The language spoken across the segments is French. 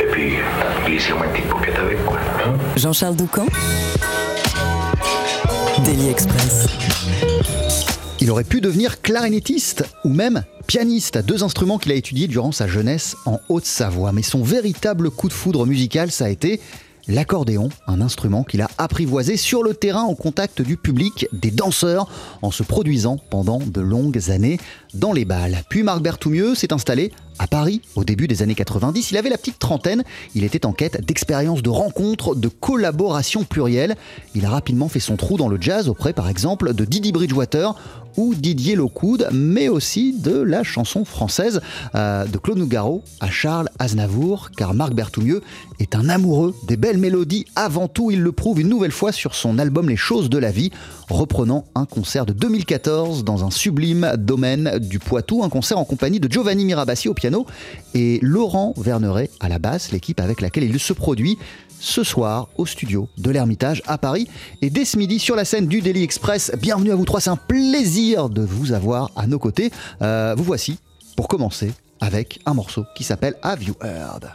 Et puis, glissez-moi une petite avec, quoi. hein. Jean-Charles Doucan. Daily Express. Il aurait pu devenir clarinettiste ou même pianiste, deux instruments qu'il a étudiés durant sa jeunesse en Haute-Savoie. Mais son véritable coup de foudre musical, ça a été l'accordéon, un instrument qu'il a apprivoisé sur le terrain au contact du public, des danseurs, en se produisant pendant de longues années dans les balles. Puis Marc Berthoumieux s'est installé à Paris au début des années 90. Il avait la petite trentaine, il était en quête d'expériences, de rencontres, de collaborations plurielles. Il a rapidement fait son trou dans le jazz auprès par exemple de Didi Bridgewater ou Didier Lockwood, mais aussi de la chanson française euh, de Claude Nougaro à Charles Aznavour, car Marc Berthoumieux est un amoureux des belles mélodies. Avant tout, il le prouve une nouvelle fois sur son album Les choses de la vie, reprenant un concert de 2014 dans un sublime domaine du Poitou, un concert en compagnie de Giovanni Mirabassi au piano et Laurent Verneret à la basse, l'équipe avec laquelle il se produit ce soir au studio de l'Ermitage à Paris. Et dès ce midi sur la scène du Daily Express, bienvenue à vous trois, c'est un plaisir de vous avoir à nos côtés. Euh, vous voici pour commencer avec un morceau qui s'appelle Have You Heard?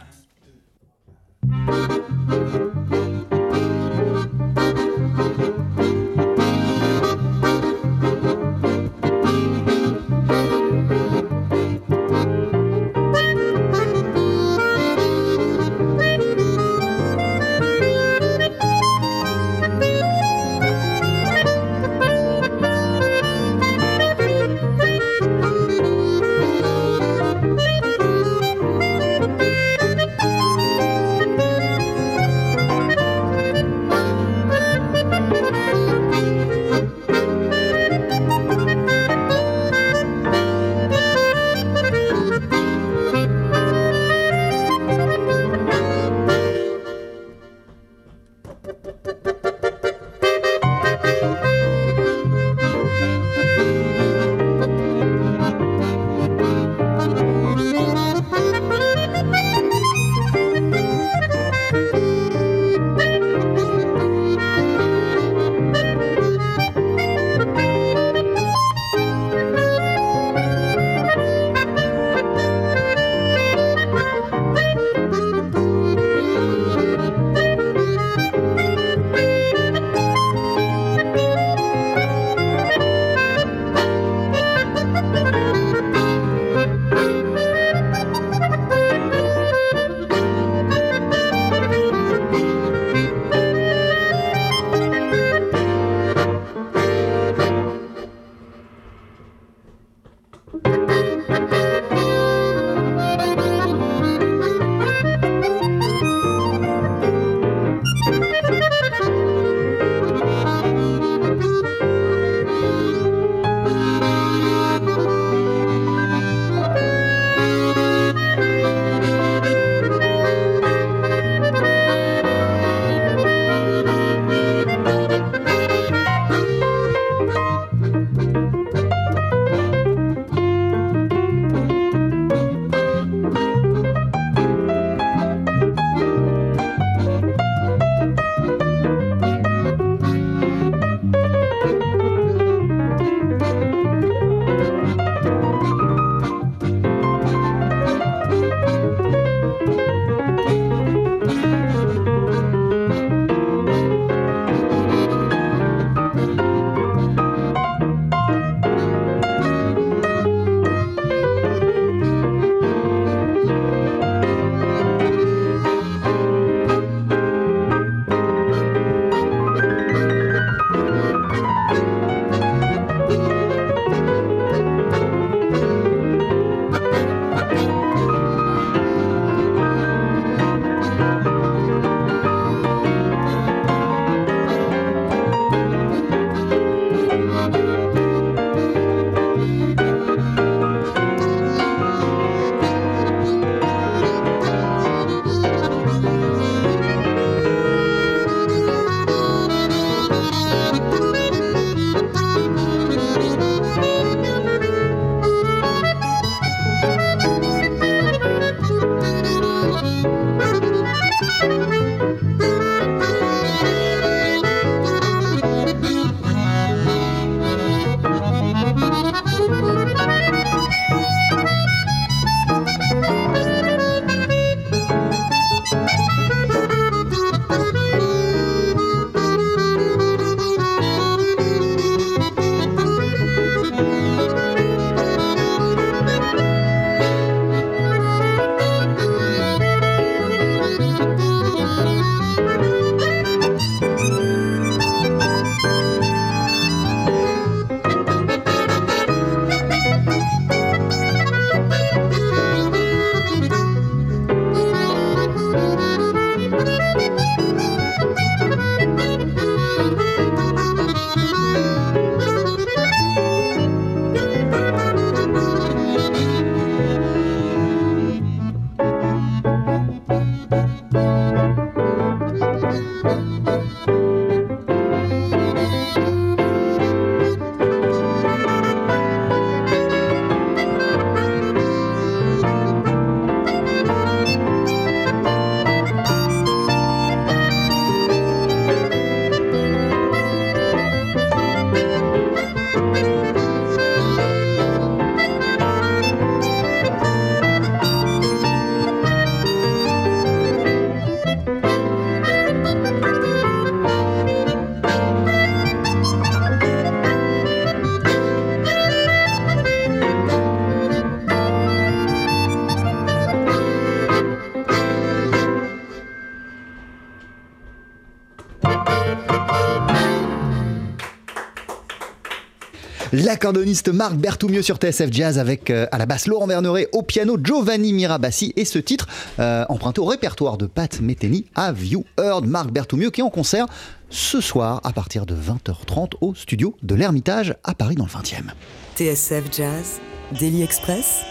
L'accordoniste Marc Berthoumieux sur TSF Jazz avec euh, à la basse Laurent Verneret, au piano Giovanni Mirabassi et ce titre euh, emprunté au répertoire de Pat Metheny, Have You Heard? Marc Berthoumieux qui est en concert ce soir à partir de 20h30 au studio de l'Ermitage à Paris dans le 20e. TSF Jazz, Daily Express,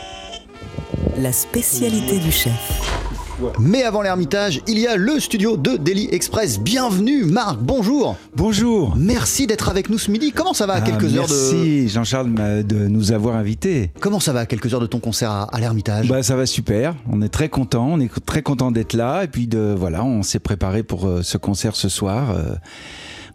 la spécialité du chef. Mais avant l'Ermitage, il y a le studio de Daily Express. Bienvenue Marc, bonjour. Bonjour. Merci d'être avec nous ce midi. Comment ça va à Ah, quelques heures de Merci Jean-Charles de nous avoir invités. Comment ça va à quelques heures de ton concert à, à l'Ermitage? Bah ça va super, on est très content, on est très content d'être là et puis de voilà, on s'est préparé pour euh, ce concert ce soir. euh,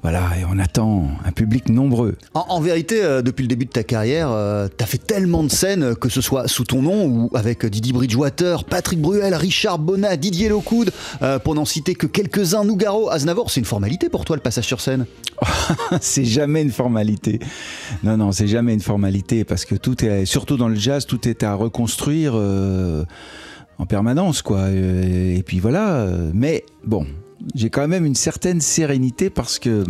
voilà, et on attend un public nombreux. En, en vérité, euh, depuis le début de ta carrière, euh, t'as fait tellement de scènes, que ce soit sous ton nom ou avec Didi Bridgewater, Patrick Bruel, Richard Bonnat, Didier Locoud, euh, pour n'en citer que quelques-uns, Nougaro, Aznavour. C'est une formalité pour toi le passage sur scène? C'est jamais une formalité. Non non, c'est jamais une formalité parce que tout est surtout dans le jazz, tout est à reconstruire euh, en permanence quoi. Et puis voilà, mais bon, j'ai quand même une certaine sérénité parce que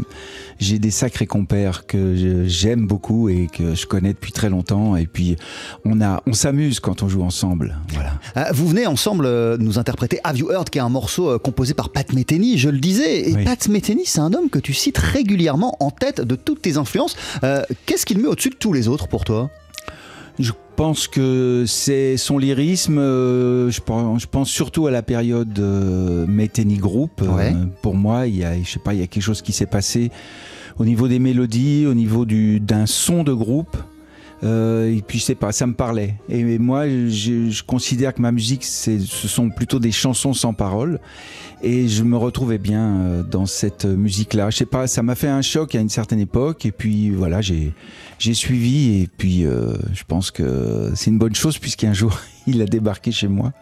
j'ai des sacrés compères que j'aime beaucoup et que je connais depuis très longtemps. Et puis on a, on s'amuse quand on joue ensemble. Voilà. Euh, Vous venez ensemble euh, nous interpréter Have You Heard, qui est un morceau euh, composé par Pat Metheny, je le disais. Et Oui. Pat Metheny, c'est un homme que tu cites régulièrement en tête de toutes tes influences. Euh, Qu'est-ce qu'il met au-dessus de tous les autres pour toi? Je pense que c'est son lyrisme. euh, je, pense, je pense surtout à la période euh, Metheny Group. Euh, Ouais. pour moi, il y a, je sais pas, il y a quelque chose qui s'est passé au niveau des mélodies, au niveau du d'un son de groupe. Euh, et puis je sais pas, ça me parlait. Et moi, je, je considère que ma musique, c'est, ce sont plutôt des chansons sans paroles. Et je me retrouvais bien euh, dans cette musique-là. Je sais pas, ça m'a fait un choc à une certaine époque. Et puis voilà, j'ai j'ai suivi. Et puis euh, je pense que c'est une bonne chose puisqu'un jour il a débarqué chez moi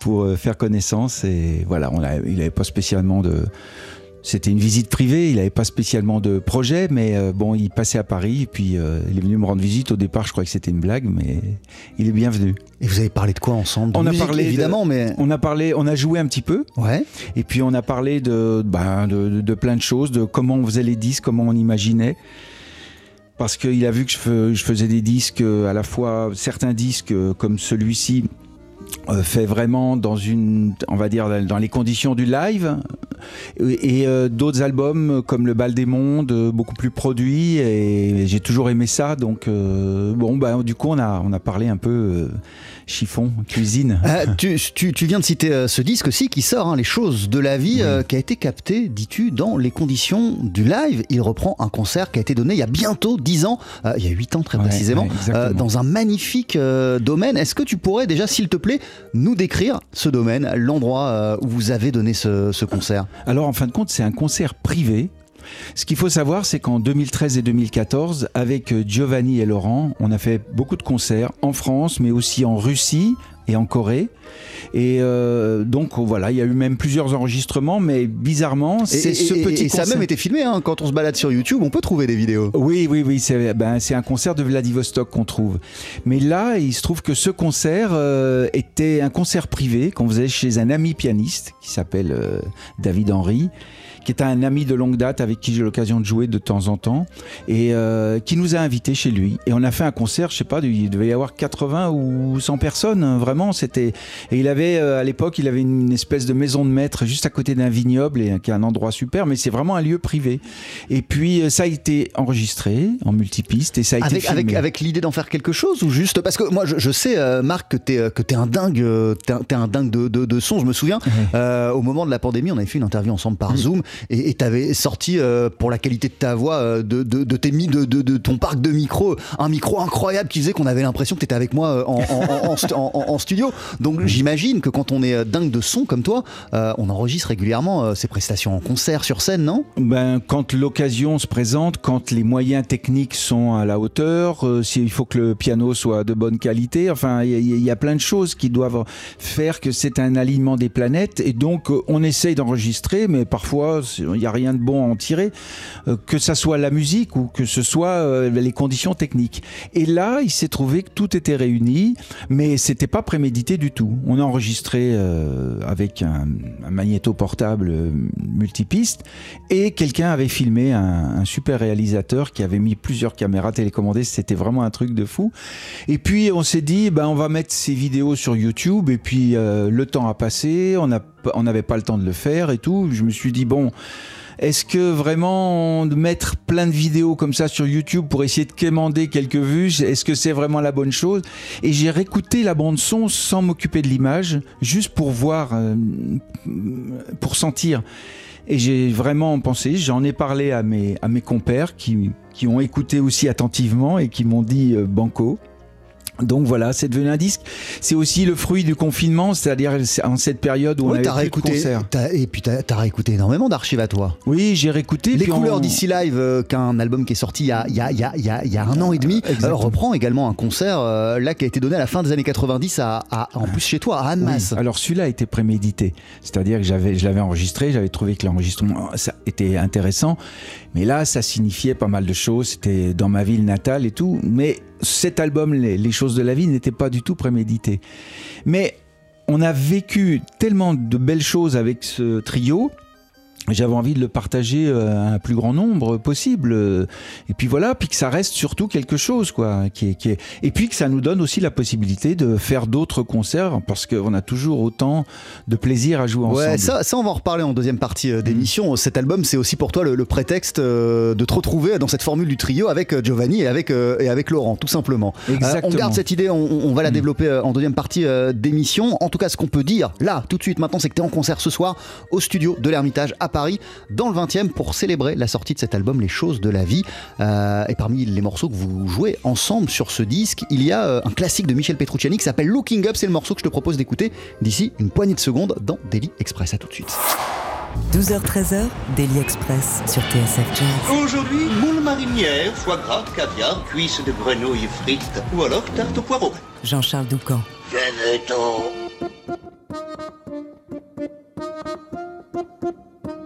pour euh, faire connaissance. Et voilà, on a, il n'avait pas spécialement de c'était une visite privée, il n'avait pas spécialement de projet, mais euh, bon, il passait à Paris, et puis euh, il est venu me rendre visite. Au départ, je crois que c'était une blague, mais il est bienvenu. Et vous avez parlé de quoi ensemble? De On a parlé de- évidemment, mais On a parlé, on a joué un petit peu, ouais. et puis on a parlé de, ben, de, de- de plein de choses, de comment on faisait les disques, comment on imaginait. Parce qu'il a vu que je, fais- je faisais des disques, euh, à la fois certains disques comme celui-ci, fait vraiment dans une, on va dire, dans les conditions du live, et, euh, d'autres albums euh, comme Le Bal des Mondes, euh, beaucoup plus produits, et j'ai toujours aimé ça. Donc, bon, bah, du coup, on a, parlé un peu chiffon, cuisine. Euh, tu, tu- tu viens de citer euh, ce disque aussi qui sort, hein, Les choses de la vie, euh, qui a été capté, dis-tu, dans les conditions du live. Il reprend un concert qui a été donné il y a bientôt 10 ans, il y a 8 ans très Ouais, précisément, ouais, dans un magnifique domaine. Est-ce que tu pourrais déjà, s'il te plaît, nous décrire ce domaine, l'endroit où vous avez donné ce, ce concert? Alors en fin de compte, c'est un concert privé. Ce qu'il faut savoir, c'est qu'en 2013 et 2014, avec euh, Giovanni et Laurent, on a fait beaucoup de concerts en France, mais aussi en Russie et en Corée. Et euh, donc voilà, il y a eu même plusieurs enregistrements, mais bizarrement, c'est ce et- petit et ça a concert- même été filmé, hein, quand on se balade sur YouTube, on peut trouver des vidéos. Oui, oui, oui, c'est ben, un concert de Vladivostok qu'on trouve. Mais là, il se trouve que ce concert euh, était un concert privé qu'on faisait chez un ami pianiste qui s'appelle euh, David Henry qui est un ami de longue date avec qui j'ai l'occasion de jouer de temps en temps et euh, qui nous a invités chez lui. Et on a fait un concert je sais pas il devait y avoir 80 ou 100 personnes hein, vraiment c'était et il avait euh, à l'époque il avait une espèce de maison de maître juste à côté d'un vignoble et qui est un endroit super mais c'est vraiment un lieu privé. Et puis euh, ça a été enregistré en multipiste et ça a été Avec, avec, filmé. avec l'idée d'en faire quelque chose ou juste parce que moi je, je sais euh, Marc que t'es que t'es un dingue t'es un, dingue de, de, de son je me souviens. Euh, au moment de la pandémie on avait fait une interview ensemble par Zoom et t'avais sorti euh, pour la qualité de ta voix euh, de, de, de tes mi- de, de, ton parc de micros un micro incroyable qui faisait qu'on avait l'impression que t'étais avec moi euh, en, en, en, en stu- en- en- en studio donc j'imagine que quand on est dingue de son comme toi on enregistre régulièrement ces prestations en concert sur scène non? Ben, quand l'occasion se présente, quand les moyens techniques sont à la hauteur, euh, s'il faut que le piano soit de bonne qualité, enfin, il y, y a plein de choses qui doivent faire que c'est un alignement des planètes. Et donc, on essaye d'enregistrer, mais parfois, il n'y a rien de bon à en tirer, euh, que ça soit la musique ou que ce soit euh, les conditions techniques. Et là, il s'est trouvé que tout était réuni, mais c'était pas prémédité du tout. On a enregistré euh, avec un, magnéto portable multipiste et quelqu'un avait filmé un, super réalisateur qui avait mis plusieurs caméras télécommandées. C'était vraiment un truc de fou. Et puis on s'est dit, ben on va mettre ces vidéos sur YouTube. Et puis le temps a passé, on n'avait pas le temps de le faire et tout. Je me suis dit bon. Est-ce que vraiment mettre plein de vidéos comme ça sur YouTube pour essayer de quémander quelques vues, est-ce que c'est vraiment la bonne chose? Et j'ai réécouté la bande son sans m'occuper de l'image, juste pour voir, euh, pour sentir. Et j'ai vraiment pensé, j'en ai parlé à mes, compères qui, qui ont écouté aussi attentivement et qui m'ont dit euh, banco. Donc voilà, c'est devenu un disque. C'est aussi le fruit du confinement, c'est-à-dire en cette période où on avait plus réécouté, de concerts. Et puis t'as as réécouté énormément d'archives à toi. Oui, j'ai réécouté. Les couleurs d'ici live, euh, qu'un album qui est sorti il y a, y a, il y a, il y a un an et demi, euh, reprend également un concert euh, là qui a été donné à la fin des années 90 à, à en plus chez toi, à Annemasse. Oui. Alors celui-là a été prémédité, c'est-à-dire que j'avais, je l'avais enregistré, j'avais trouvé que l'enregistrement ça était intéressant, mais là ça signifiait pas mal de choses. C'était dans ma ville natale et tout, mais cet album, les, les choses de la vie, n'était pas du tout prémédité. Mais on a vécu tellement de belles choses avec ce trio j'avais envie de le partager euh, à un plus grand nombre possible et puis voilà puis que ça reste surtout quelque chose quoi qui est, qui est... et puis que ça nous donne aussi la possibilité de faire d'autres concerts parce qu'on a toujours autant de plaisir à jouer ensemble ouais ça, ça on va en reparler en deuxième partie euh, d'émission mmh. cet album c'est aussi pour toi le, le, prétexte euh, de te retrouver dans cette formule du trio avec Giovanni et avec, et avec Laurent tout simplement Exactement. on garde cette idée on, on va la mmh. développer en deuxième partie d'émission en tout cas ce qu'on peut dire là tout de suite maintenant c'est que tu es en concert ce soir au studio de l'Ermitage à Paris dans le 20e pour célébrer la sortie de cet album Les choses de la vie. Euh, et parmi les morceaux que vous jouez ensemble sur ce disque, il y a euh, un classique de Michel Petrucciani qui s'appelle Looking Up. C'est le morceau que je te propose d'écouter d'ici une poignée de secondes dans Daily Express. À tout de suite. 12h-13h, Daily Express sur TSF Jazz. Aujourd'hui, moule marinière, foie gras, caviar, cuisses de grenouille frites ou alors tarte au poireau. Jean-Charles Doucan. Venez-t'en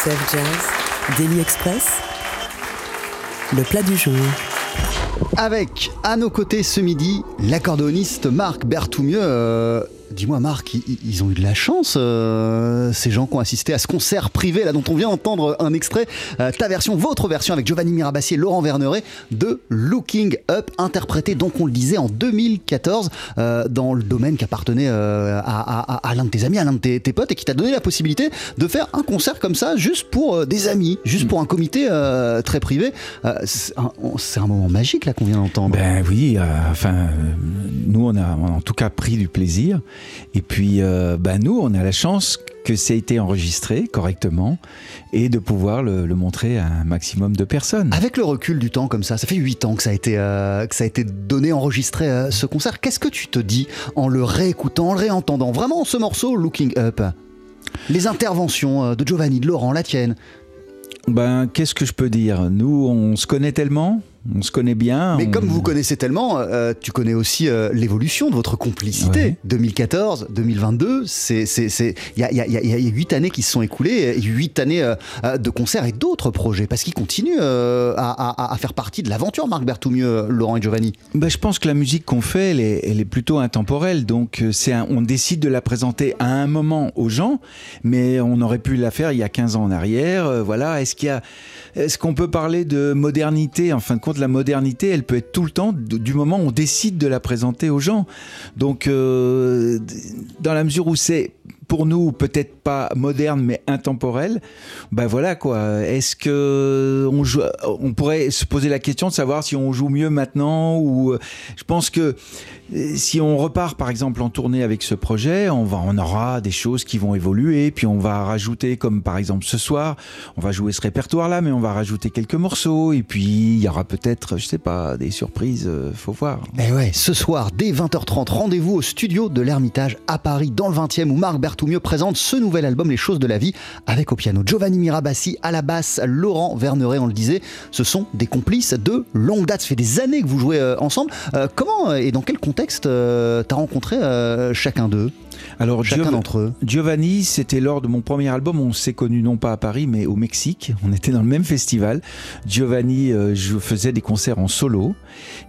TSF Jazz, Daily Express, le plat du jour. Avec à nos côtés ce midi l'accordéoniste Marc Berthoumieux. Euh, Dis-moi Marc, ils, ont eu de la chance, euh, ces gens qui ont assisté à ce concert privé là dont on vient d'entendre un extrait, euh, ta version, votre version avec Giovanni Mirabassi et Laurent Verneret de Looking Up, interprété donc on le disait en 2014 euh, dans le domaine qui appartenait euh, à, l'un de tes amis, à l'un de tes, tes potes et qui t'a donné la possibilité de faire un concert comme ça juste pour des amis, juste pour un comité très privé. C'est un, moment magique là qu'on vient d'entendre. Ben oui, enfin, nous on a en tout cas pris du plaisir. Et puis, euh, ben nous, on a la chance que ça a été enregistré correctement et de pouvoir le, le montrer à un maximum de personnes. Avec le recul du temps comme ça, ça fait 8 ans que ça a été, euh, que ça a été donné, enregistré euh, ce concert. Qu'est-ce que tu te dis en le réécoutant, en le réentendant Vraiment ce morceau, Looking Up? Les interventions de Giovanni, de Laurent, la tienne. Ben, qu'est-ce que je peux dire? Nous, on se connaît tellement, on se connaît bien. Mais on- comme vous connaissez tellement, euh, tu connais aussi euh, l'évolution de votre complicité. Ouais. 2014, 2022, c'est c'est c'est il y a y a y a- y a huit années qui se sont écoulées, huit années euh, de concerts et d'autres projets parce qu'ils continuent à, à- à faire partie de l'aventure. Marc Berthoumieux, Laurent et Giovanni. Ben, je pense que la musique qu'on fait, elle est, elle est plutôt intemporelle. Donc, c'est un- on décide de la présenter à un moment aux gens, mais on aurait pu la faire il y a 15 ans en arrière. Voilà. Est-ce qu'il y a, est-ce qu'on peut parler de modernité? En fin de compte, la modernité, elle peut être tout le temps du moment où on décide de la présenter aux gens. Donc, euh, dans la mesure où c'est pour nous peut-être pas moderne mais intemporel, ben voilà quoi. Est-ce que on, joue, on pourrait se poser la question de savoir si on joue mieux maintenant ou euh, je pense que si on repart par exemple en tournée avec ce projet, on va on aura des choses qui vont évoluer puis on va rajouter comme par exemple ce soir, on va jouer ce répertoire là mais on va rajouter quelques morceaux et puis il y aura peut-être je sais pas des surprises, euh, faut voir. Eh ouais, ce soir, dès 20h30, rendez-vous au studio de l'Ermitage à Paris, dans le 20e, où Marc Berthoumieux présente ce nouvel album, Les choses de la vie, avec au piano Giovanni Mirabassi, à la basse Laurent Verneret, on le disait. Ce sont des complices de longue date. Ça fait des années que vous jouez euh, ensemble. Euh, comment et dans quel contexte euh, t'as rencontré euh, chacun d'eux? Alors Chacun Giov- d'entre eux Giovanni, c'était lors de mon premier album. On s'est connus non pas à Paris, mais au Mexique. On était dans le même festival. Giovanni, euh, je faisais des concerts en solo.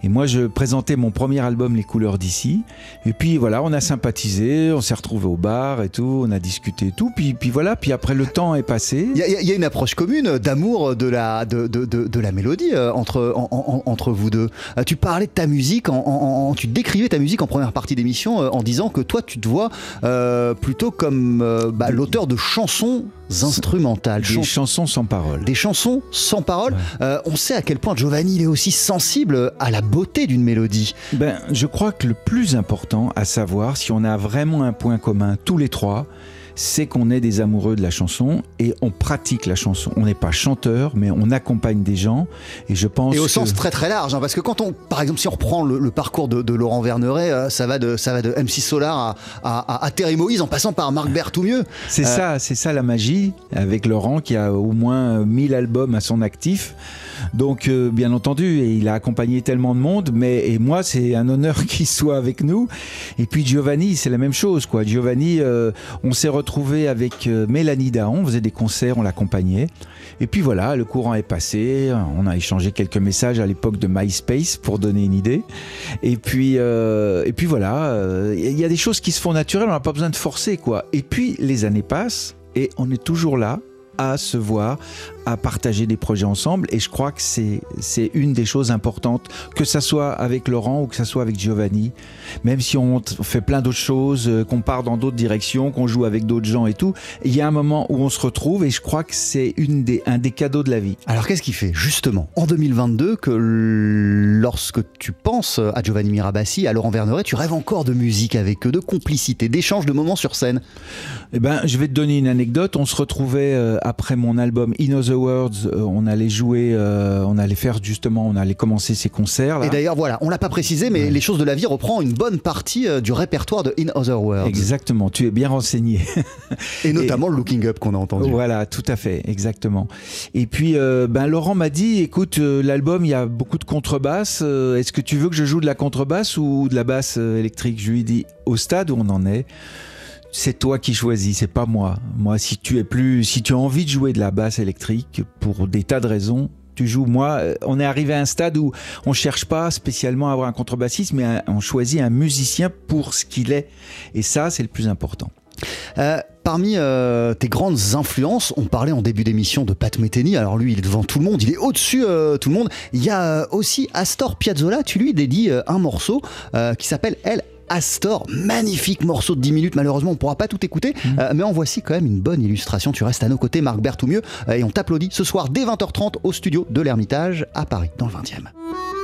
Et moi, je présentais mon premier album, Les couleurs d'ici. Et puis voilà, on a sympathisé, on s'est retrouvés au bar et tout, on a discuté et tout. Puis, puis voilà, puis après le temps est passé. Il y, a- il y a une approche commune d'amour de la, de, de, de, de la mélodie euh, entre, en- en- entre vous deux. Euh, tu parlais de ta musique, en, en- en- tu décrivais ta musique en première partie d'émission en disant que toi tu te vois euh, plutôt comme euh, bah, l'auteur de chansons instrumentales, Des chans- chansons sans parole. des chansons sans parole. Euh, on sait à quel point Giovanni il est aussi sensible à la beauté d'une mélodie. Ben, je crois que le plus important à savoir, si on a vraiment un point commun tous les trois, c'est qu'on est des amoureux de la chanson et on pratique la chanson. On n'est pas chanteur, mais on accompagne des gens. Et je pense Et au que- sens très très large, hein, parce que quand on, par exemple, si on reprend le, le parcours de, de Laurent Verneret, euh, ça va de ça va de MC Solar à, à, à- à Terry Moïse, en passant par Marc Berthoumieux. C'est Euh, ça, c'est ça la magie avec Laurent qui a au moins 1000 albums à son actif. Donc euh, bien entendu, et il a accompagné tellement de monde, mais et moi c'est un honneur qu'il soit avec nous. Et puis Giovanni, c'est la même chose quoi. Giovanni, euh, on s'est retrouvé avec euh, Mélanie Daon, on faisait des concerts, on l'accompagnait. Et puis voilà, le courant est passé, on a échangé quelques messages à l'époque de MySpace pour donner une idée. Et puis, et puis voilà, il y a des choses qui se font naturelles, on n'a pas besoin de forcer quoi. Et puis les années passent et on est toujours là à se voir, à partager des projets ensemble. Et je crois que c'est une des choses importantes, que ça soit avec Laurent ou que ça soit avec Giovanni. Même si on fait plein d'autres choses, euh, qu'on part dans d'autres directions, qu'on joue avec d'autres gens et tout, il y a un moment où on se retrouve et je crois que c'est une des un des cadeaux de la vie. Alors qu'est-ce qui fait justement en 2022 que lorsque tu penses à Giovanni Mirabassi, à Laurent Verneret, tu rêves encore de musique avec eux, de complicité, d'échange de moments sur scène? Eh ben, je vais te donner une anecdote. On se retrouvait euh, après mon album In Other Words. euh, on allait jouer, euh, on allait faire justement, on allait commencer ces concerts. Là. Et d'ailleurs, voilà, on l'a pas précisé, mais Les choses de la vie reprend une bonne partie euh, du répertoire de In Other Worlds. Exactement. Tu es bien renseigné. Et notamment le Looking Up qu'on a entendu. Voilà, tout à fait, exactement. Et puis, euh, ben Laurent m'a dit, écoute, euh, l'album, il y a beaucoup de contrebasse. euh, Est-ce que tu veux que je joue de la contrebasse ou de la basse euh, électrique? Je lui ai dit, au stade où on en est, c'est toi qui choisis, c'est pas moi. Moi, si tu es plus, si tu as envie de jouer de la basse électrique pour des tas de raisons, tu joues. Moi, euh, on est arrivé à un stade où on cherche pas spécialement à avoir un contrebassiste, mais on choisit un musicien pour ce qu'il est. Et ça, c'est le plus important. Euh, parmi euh, tes grandes influences, on parlait en début d'émission de Pat Metheny. Alors lui, il est devant tout le monde, il est au-dessus tout le monde. Il y a aussi Astor Piazzolla. Tu lui dédies un morceau qui s'appelle Elle. Astor, magnifique morceau de 10 minutes. Malheureusement, on ne pourra pas tout écouter, euh, mais en voici quand même une bonne illustration. Tu restes à nos côtés, Marc Berthoumieux, et on t'applaudit ce soir dès 20h30 au studio de l'Ermitage à Paris, dans le 20e.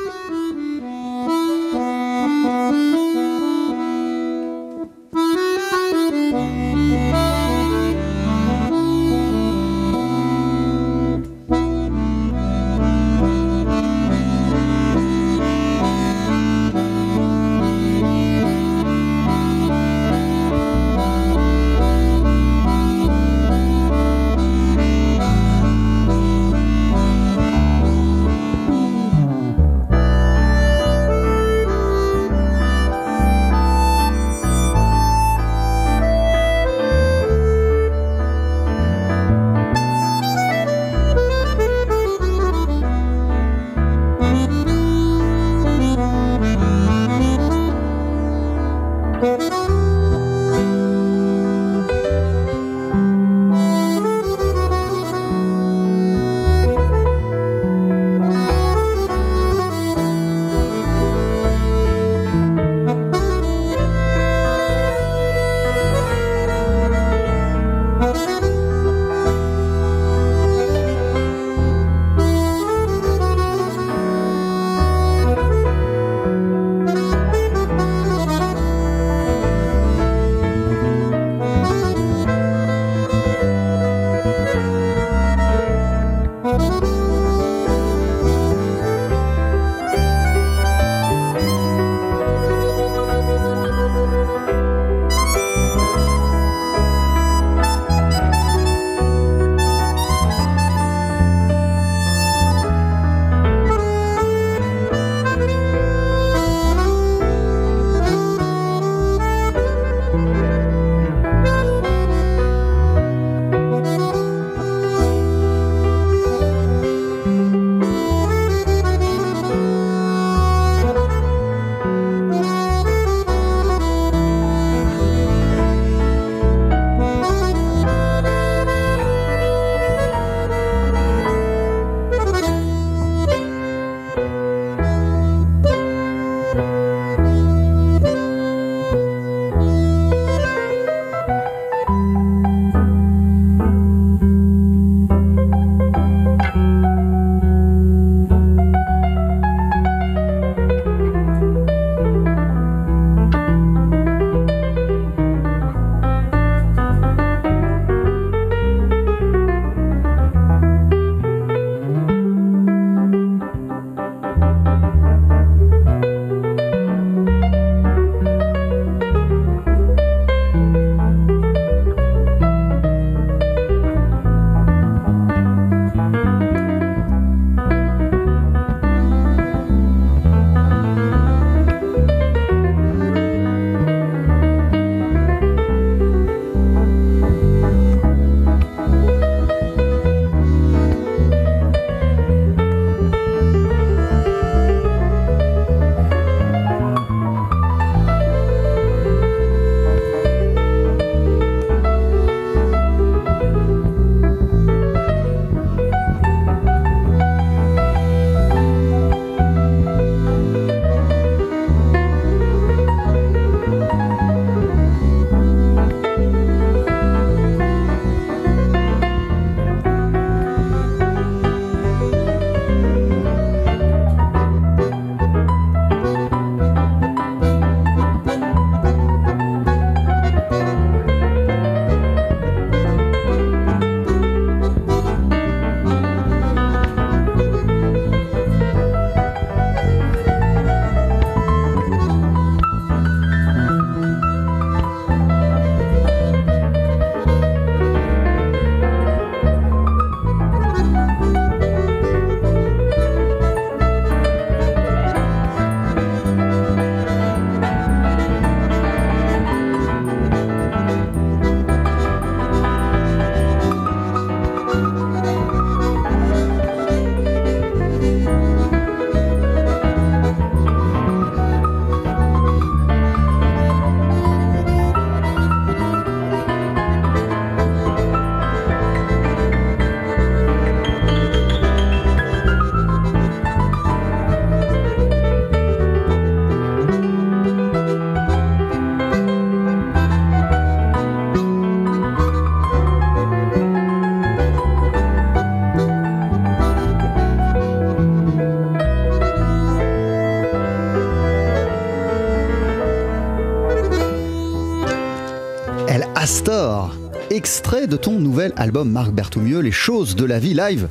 Album Marc Berthoumieux, Les choses de la vie live.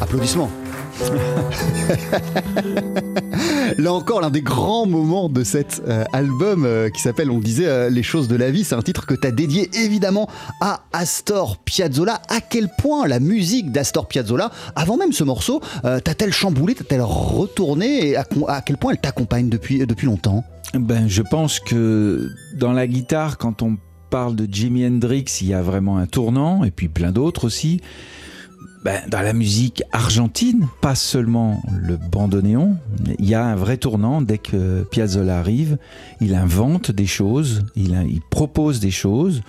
Applaudissements. Là encore, l'un des grands moments de cet euh, album euh, qui s'appelle, on le disait, euh, Les choses de la vie. C'est un titre que tu as dédié évidemment à Astor Piazzolla. À quel point la musique d'Astor Piazzolla, avant même ce morceau, t'a-t-elle chamboulé, t'a-t-elle retourné et à, à, quel point elle t'accompagne depuis, depuis longtemps? Ben, Je pense que dans la guitare, quand on parle de Jimi Hendrix, il y a vraiment un tournant, et puis plein d'autres aussi ben, dans la musique argentine, pas seulement le bandoneon, il y a un vrai tournant dès que Piazzolla arrive. Il invente des choses, il, il propose des choses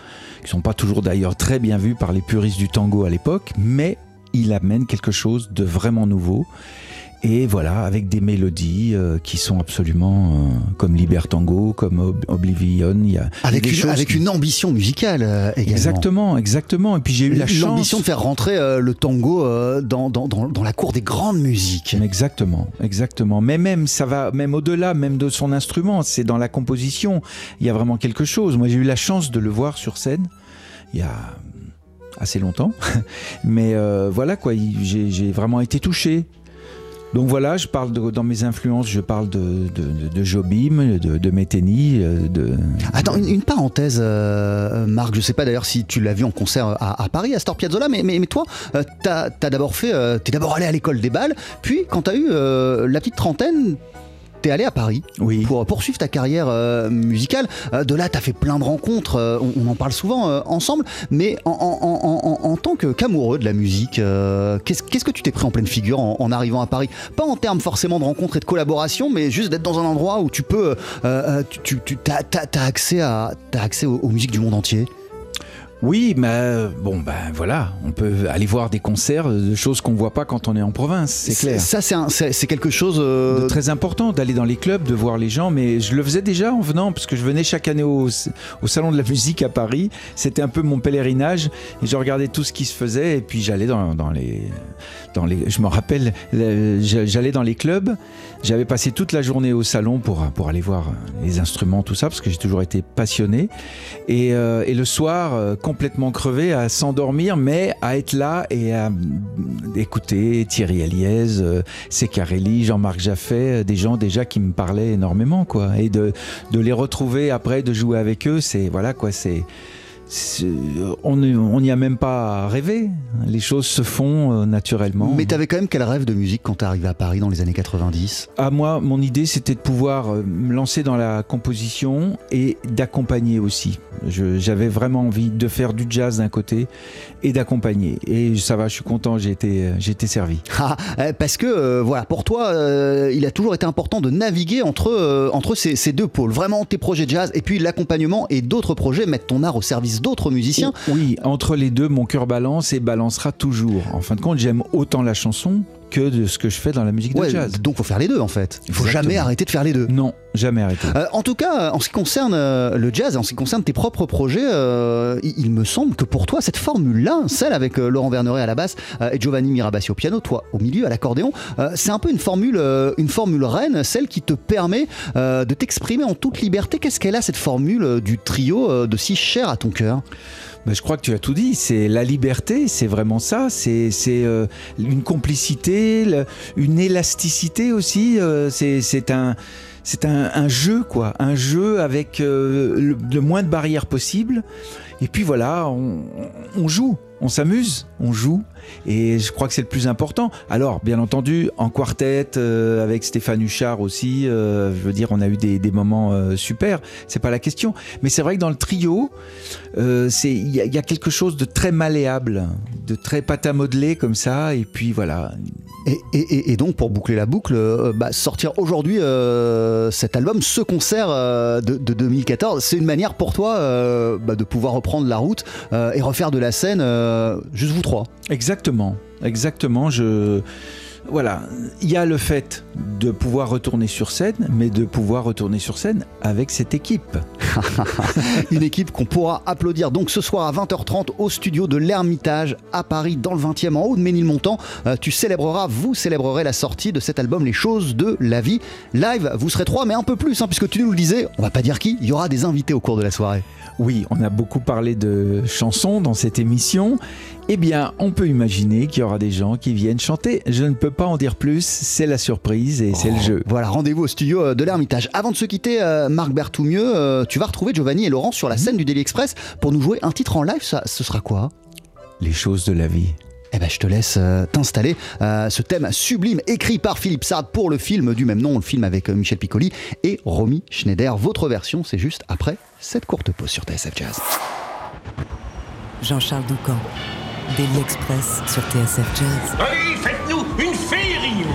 qui sont pas toujours d'ailleurs très bien vues par les puristes du tango à l'époque, mais il amène quelque chose de vraiment nouveau et voilà, avec des mélodies euh, qui sont absolument euh, comme Libertango, comme Oblivion. Il y a avec, une, avec une ambition musicale euh, également. Exactement, exactement. Et puis j'ai eu la chance. L'ambition de faire rentrer le tango dans, dans, dans, dans, la cour des grandes musiques. Exactement, exactement. Mais même, ça va même au-delà, même de son instrument. C'est dans la composition. Il y a vraiment quelque chose. Moi, j'ai eu la chance de le voir sur scène. Il y a assez longtemps. Mais voilà quoi, j'ai vraiment été touché. Donc voilà, je parle dans mes influences, je parle de, Jobim, de, de. Euh, de, Attends, une, parenthèse, euh, Marc, je sais pas d'ailleurs si tu l'as vu en concert à, Paris, à Stor Piazzolla, mais, mais, toi, euh, t'as as, d'abord fait, t'es d'abord allé à l'école des balles, puis quand t'as eu la petite trentaine, t'es allé à Paris pour poursuivre ta carrière euh, musicale. Euh, de là, t'as fait plein de rencontres, euh, on, en parle souvent ensemble, mais en, tant qu'amoureux de la musique, qu'est-ce que tu t'es pris en pleine figure en, arrivant à Paris? Pas en termes forcément de rencontres et de collaboration, mais juste d'être dans un endroit où tu peux, tu, tu as, accès, à, as accès aux musiques du monde entier? Oui, mais euh, bon, ben voilà, on peut aller voir des concerts, de choses qu'on voit pas quand on est en province, c'est clair. Ça, c'est quelque chose euh, de très important d'aller dans les clubs, de voir les gens. Mais je le faisais déjà en venant, parce que je venais chaque année au, au salon de la musique à Paris. C'était un peu mon pèlerinage, et je regardais tout ce qui se faisait, et puis j'allais dans, dans, les, dans les, je me rappelle, j'allais dans les clubs. J'avais passé toute la journée au salon pour pour aller voir les instruments, tout ça, parce que j'ai toujours été passionné. Et, euh, et le soir complètement crevé à s'endormir, mais à être là et à écouter Thierry Aliès, euh, Secarelli, Jean-Marc Jaffet, euh, des gens déjà qui me parlaient énormément, quoi. Et de les retrouver après, de jouer avec eux, c'est voilà quoi, c'est on n'y a même pas rêvé. Les choses se font euh, naturellement. Mais tu avais quand même quel rêve de musique quand tu arrivé à Paris dans les années 90 À moi, mon idée, c'était de pouvoir euh, me lancer dans la composition et d'accompagner aussi. J'avais vraiment envie de faire du jazz d'un côté et d'accompagner. Et ça va, je suis content, j'ai été, j'ai été servi. Ah, euh, parce que, voilà, pour toi, il a toujours été important de naviguer entre, entre ces, ces deux pôles. Vraiment, tes projets jazz et puis l'accompagnement et d'autres projets, mettre ton art au service d'autres musiciens. Oui, entre les deux, mon cœur balance et balancera toujours. En fin de compte, j'aime autant la chanson que de ce que je fais dans la musique de jazz. Donc faut faire les deux en fait. Il faut jamais arrêter de faire les deux. Non, jamais arrêter. Euh, en tout cas, en ce qui concerne euh, le jazz, en ce qui concerne tes propres projets, euh, il, me semble que pour toi, cette formule-là, celle avec Laurent Verneret à la basse et Giovanni Mirabassi au piano, toi au milieu à l'accordéon, c'est un peu une formule, une formule reine, celle qui te permet de t'exprimer en toute liberté. Qu'est-ce qu'elle a cette formule du trio de si cher à ton cœur? Ben, je crois que tu as tout dit. C'est la liberté, c'est vraiment ça. C'est euh, une complicité, une élasticité aussi. Euh, c'est un c'est un, jeu quoi, un jeu avec euh, le, moins de barrières possible. Et puis voilà, on joue on s'amuse, on joue, et je crois que c'est le plus important. Alors, bien entendu, en quartet, euh, avec Stéphane Huchard aussi, euh, je veux dire, on a eu des, moments euh, super, c'est pas la question. Mais c'est vrai que dans le trio, il y, a quelque chose de très malléable, de très pâte à modeler comme ça, et puis voilà. Et, donc, pour boucler la boucle, bah, sortir aujourd'hui cet album, ce concert de, 2014, c'est une manière pour toi bah, de pouvoir reprendre la route et refaire de la scène euh, juste vous trois. Exactement, exactement. Je voilà, il y a le fait de pouvoir retourner sur scène, mais de pouvoir retourner sur scène avec cette équipe. Une équipe qu'on pourra applaudir donc ce soir à 20h30 au studio de l'Ermitage à Paris dans le 20e en haut de Ménilmontant. Euh, tu célébreras, vous célébrerez la sortie de cet album Les choses de la vie. Live, vous serez trois mais un peu plus hein, puisque tu nous le disais, on va pas dire qui, il y aura des invités au cours de la soirée. Oui, on a beaucoup parlé de chansons dans cette émission. Eh bien, on peut imaginer qu'il y aura des gens qui viennent chanter. Je ne peux pas en dire plus, c'est la surprise et c'est le jeu. Voilà, rendez-vous au studio euh, de l'Ermitage. Avant de se quitter, euh, Marc Berthoumieux, euh, tu vas retrouver Giovanni et Laurent sur la scène du Daily Express pour nous jouer un titre en live. Ça, ce sera quoi? Les choses de la vie. Eh ben, je te laisse euh, t'installer. Euh, ce thème sublime écrit par Philippe Sard pour le film du même nom, le film avec euh, Michel Piccoli et Romy Schneider. Votre version, c'est juste après cette courte pause sur TSF Jazz. Jean-Charles Doucan, Daily Express sur TSF Jazz. Allez, faites-nous une féerie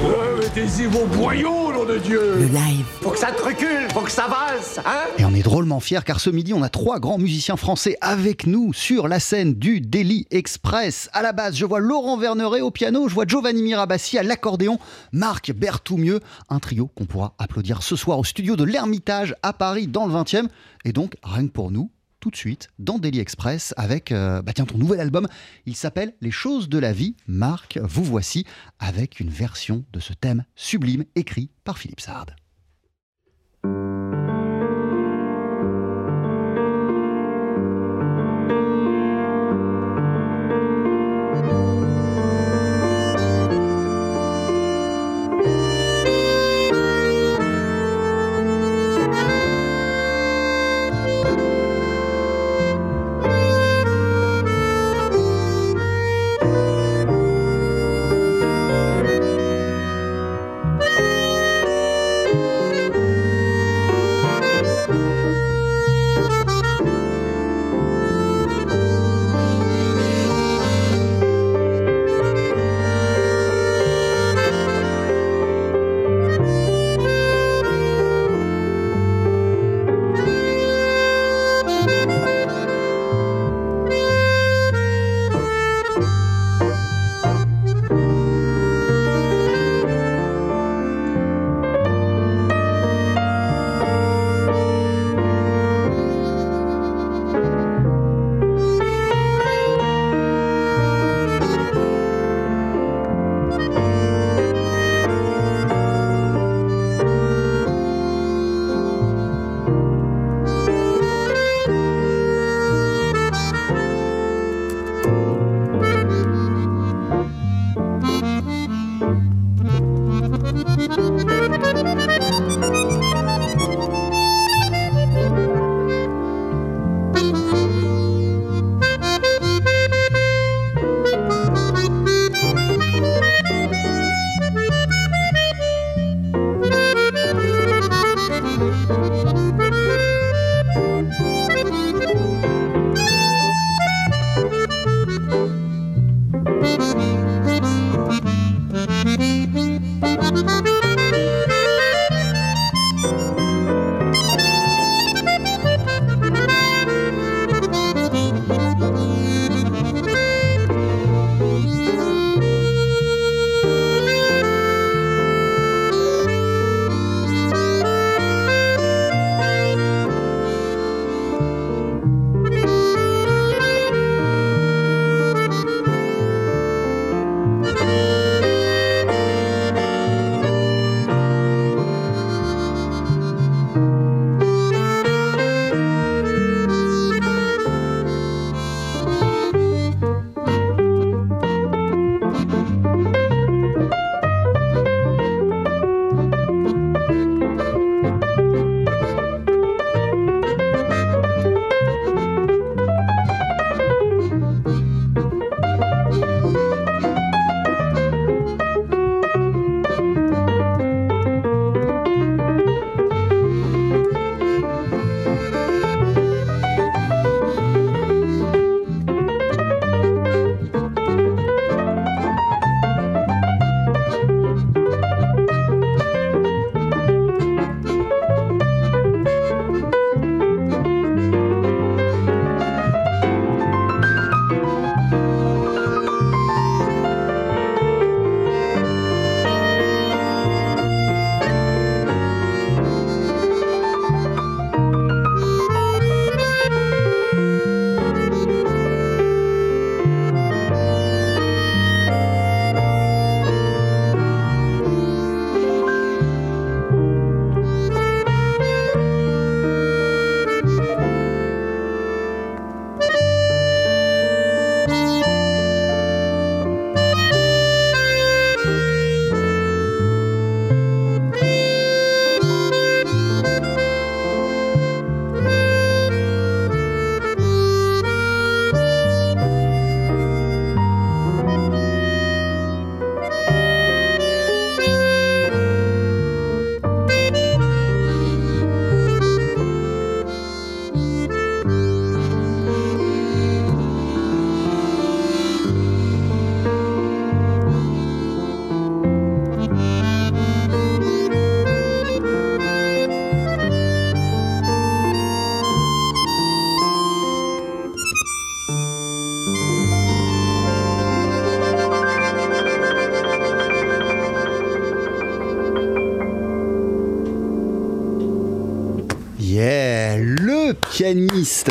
Mettez-y vos boyaux, nom de Dieu Le live, Faut que ça te recule, faut que ça valse, hein Et on est drôlement fiers car ce midi, on a trois grands musiciens français avec nous sur la scène du Daily Express. À la base, je vois Laurent Verneret au piano, je vois Giovanni Mirabassi à l'accordéon, Marc Berthoumieux, un trio qu'on pourra applaudir ce soir au studio de l'Ermitage à Paris dans le 20e. Et donc, rien que pour nous, tout de suite dans Daily Express avec euh, bah tiens, ton nouvel album. Il s'appelle Les choses de la vie. Marc, vous voici avec une version de ce thème sublime écrit par Philippe Sard.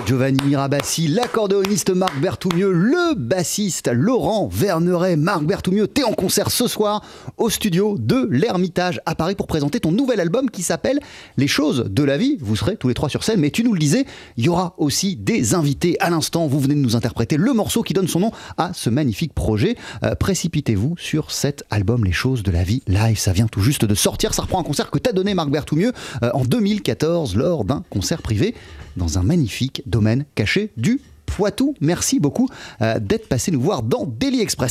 Giovanni Mirabassi, l'accordéoniste Marc Berthoumieux, le bassiste Laurent Verneret. Marc Berthoumieux, t'es en concert ce soir au studio de l'Ermitage à Paris pour présenter ton nouvel album qui s'appelle Les choses de la vie. Vous serez tous les trois sur scène, mais tu nous le disais, il y aura aussi des invités. À l'instant, vous venez de nous interpréter le morceau qui donne son nom à ce magnifique projet. Euh, précipitez-vous sur cet album Les choses de la vie live. Ça vient tout juste de sortir. Ça reprend un concert que t'as donné Marc Berthoumieux euh, en 2014 lors d'un concert privé dans un magnifique domaine caché du Poitou. Merci beaucoup euh, d'être passé nous voir dans Daily Express.